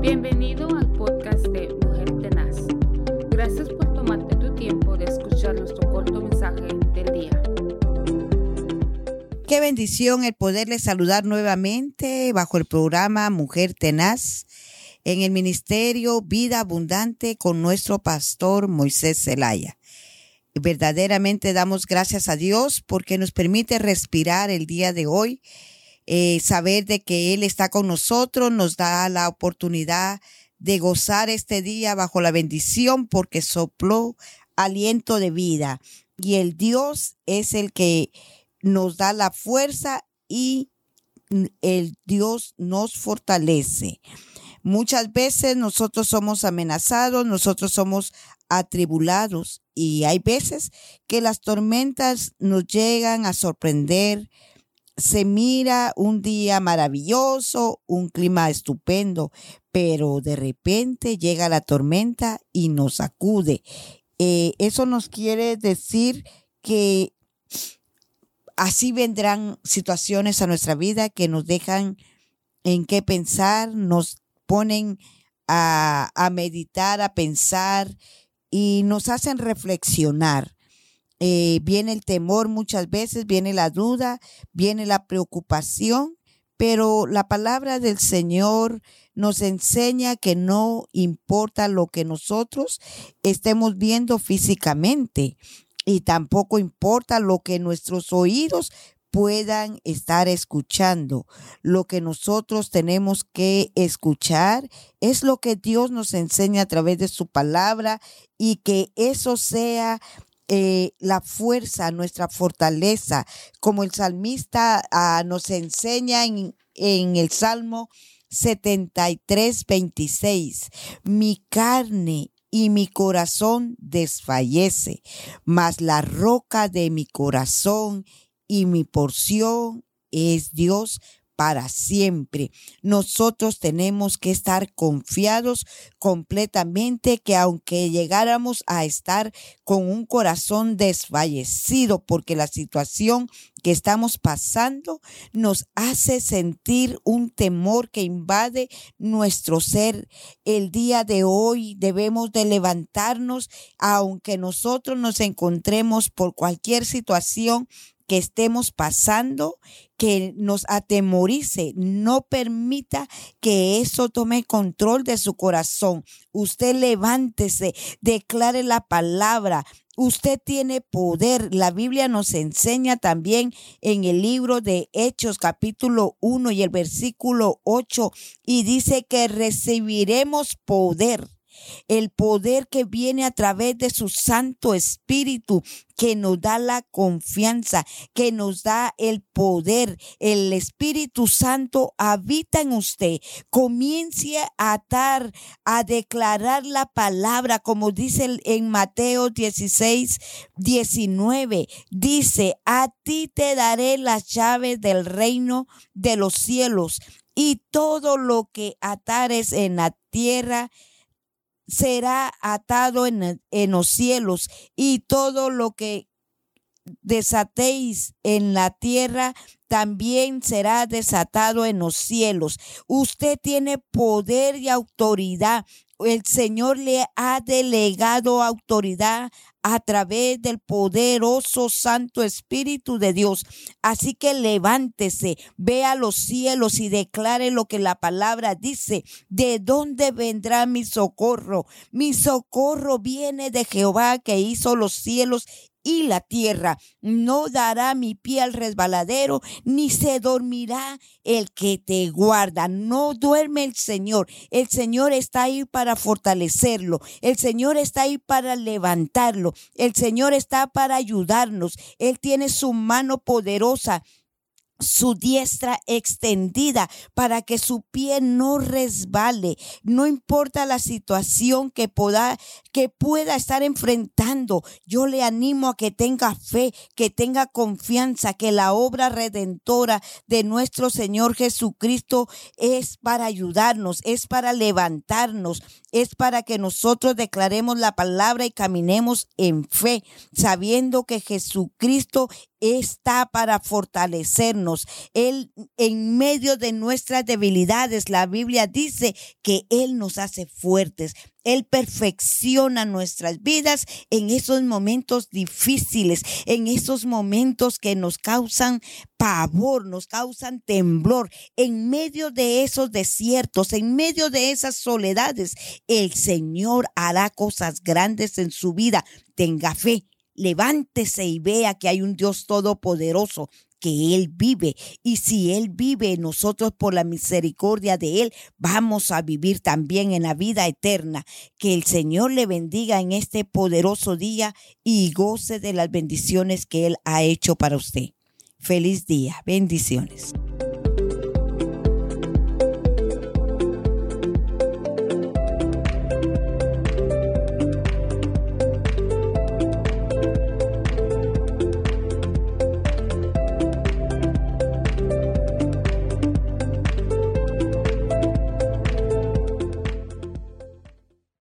Bienvenido al podcast de Mujer Tenaz. Gracias por tomarte tu tiempo de escuchar nuestro corto mensaje del día. Qué bendición el poderle saludar nuevamente bajo el programa Mujer Tenaz en el ministerio Vida Abundante con nuestro pastor Moisés Zelaya. Verdaderamente damos gracias a Dios porque nos permite respirar el día de hoy, eh, saber de que Él está con nosotros, nos da la oportunidad de gozar este día bajo la bendición porque sopló aliento de vida. Y el Dios es el que nos da la fuerza y el Dios nos fortalece. Muchas veces nosotros somos amenazados, nosotros somos atribulados y hay veces que las tormentas nos llegan a sorprender. Se mira un día maravilloso, un clima estupendo, pero de repente llega la tormenta y nos sacude. Eh, eso nos quiere decir que así vendrán situaciones a nuestra vida que nos dejan en qué pensar, nos ponen a, a meditar, a pensar y nos hacen reflexionar. Eh, viene el temor muchas veces, viene la duda, viene la preocupación, pero la palabra del Señor nos enseña que no importa lo que nosotros estemos viendo físicamente y tampoco importa lo que nuestros oídos puedan estar escuchando. Lo que nosotros tenemos que escuchar es lo que Dios nos enseña a través de su palabra y que eso sea eh, la fuerza, nuestra fortaleza, como el salmista ah, nos enseña en, en el Salmo 73, 26. Mi carne y mi corazón desfallece, mas la roca de mi corazón y mi porción es Dios para siempre. Nosotros tenemos que estar confiados completamente que aunque llegáramos a estar con un corazón desfallecido porque la situación que estamos pasando nos hace sentir un temor que invade nuestro ser. El día de hoy debemos de levantarnos aunque nosotros nos encontremos por cualquier situación que estemos pasando, que nos atemorice. No permita que eso tome control de su corazón. Usted levántese, declare la palabra, Usted tiene poder. La Biblia nos enseña también en el libro de Hechos capítulo 1 y el versículo 8 y dice que recibiremos poder el poder que viene a través de su Santo Espíritu, que nos da la confianza, que nos da el poder. El Espíritu Santo habita en usted. Comience a atar, a declarar la palabra, como dice en Mateo 16, 19. Dice, a ti te daré las llaves del reino de los cielos y todo lo que atares en la tierra será atado en, en los cielos y todo lo que desatéis en la tierra también será desatado en los cielos. Usted tiene poder y autoridad. El Señor le ha delegado autoridad a través del poderoso Santo Espíritu de Dios. Así que levántese, vea los cielos y declare lo que la palabra dice. ¿De dónde vendrá mi socorro? Mi socorro viene de Jehová que hizo los cielos y la tierra. No dará mi pie al resbaladero, ni se dormirá el que te guarda. No duerme el Señor. El Señor está ahí para fortalecerlo. El Señor está ahí para levantarlo. El Señor está para ayudarnos. Él tiene su mano poderosa su diestra extendida para que su pie no resbale. No importa la situación que pueda, que pueda estar enfrentando. Yo le animo a que tenga fe, que tenga confianza, que la obra redentora de nuestro Señor Jesucristo es para ayudarnos, es para levantarnos, es para que nosotros declaremos la palabra y caminemos en fe, sabiendo que Jesucristo está para fortalecernos. Él, en medio de nuestras debilidades, la Biblia dice que Él nos hace fuertes. Él perfecciona nuestras vidas en esos momentos difíciles, en esos momentos que nos causan pavor, nos causan temblor. En medio de esos desiertos, en medio de esas soledades, el Señor hará cosas grandes en su vida. Tenga fe, levántese y vea que hay un Dios todopoderoso que Él vive. Y si Él vive, nosotros por la misericordia de Él vamos a vivir también en la vida eterna. Que el Señor le bendiga en este poderoso día y goce de las bendiciones que Él ha hecho para usted. Feliz día. Bendiciones.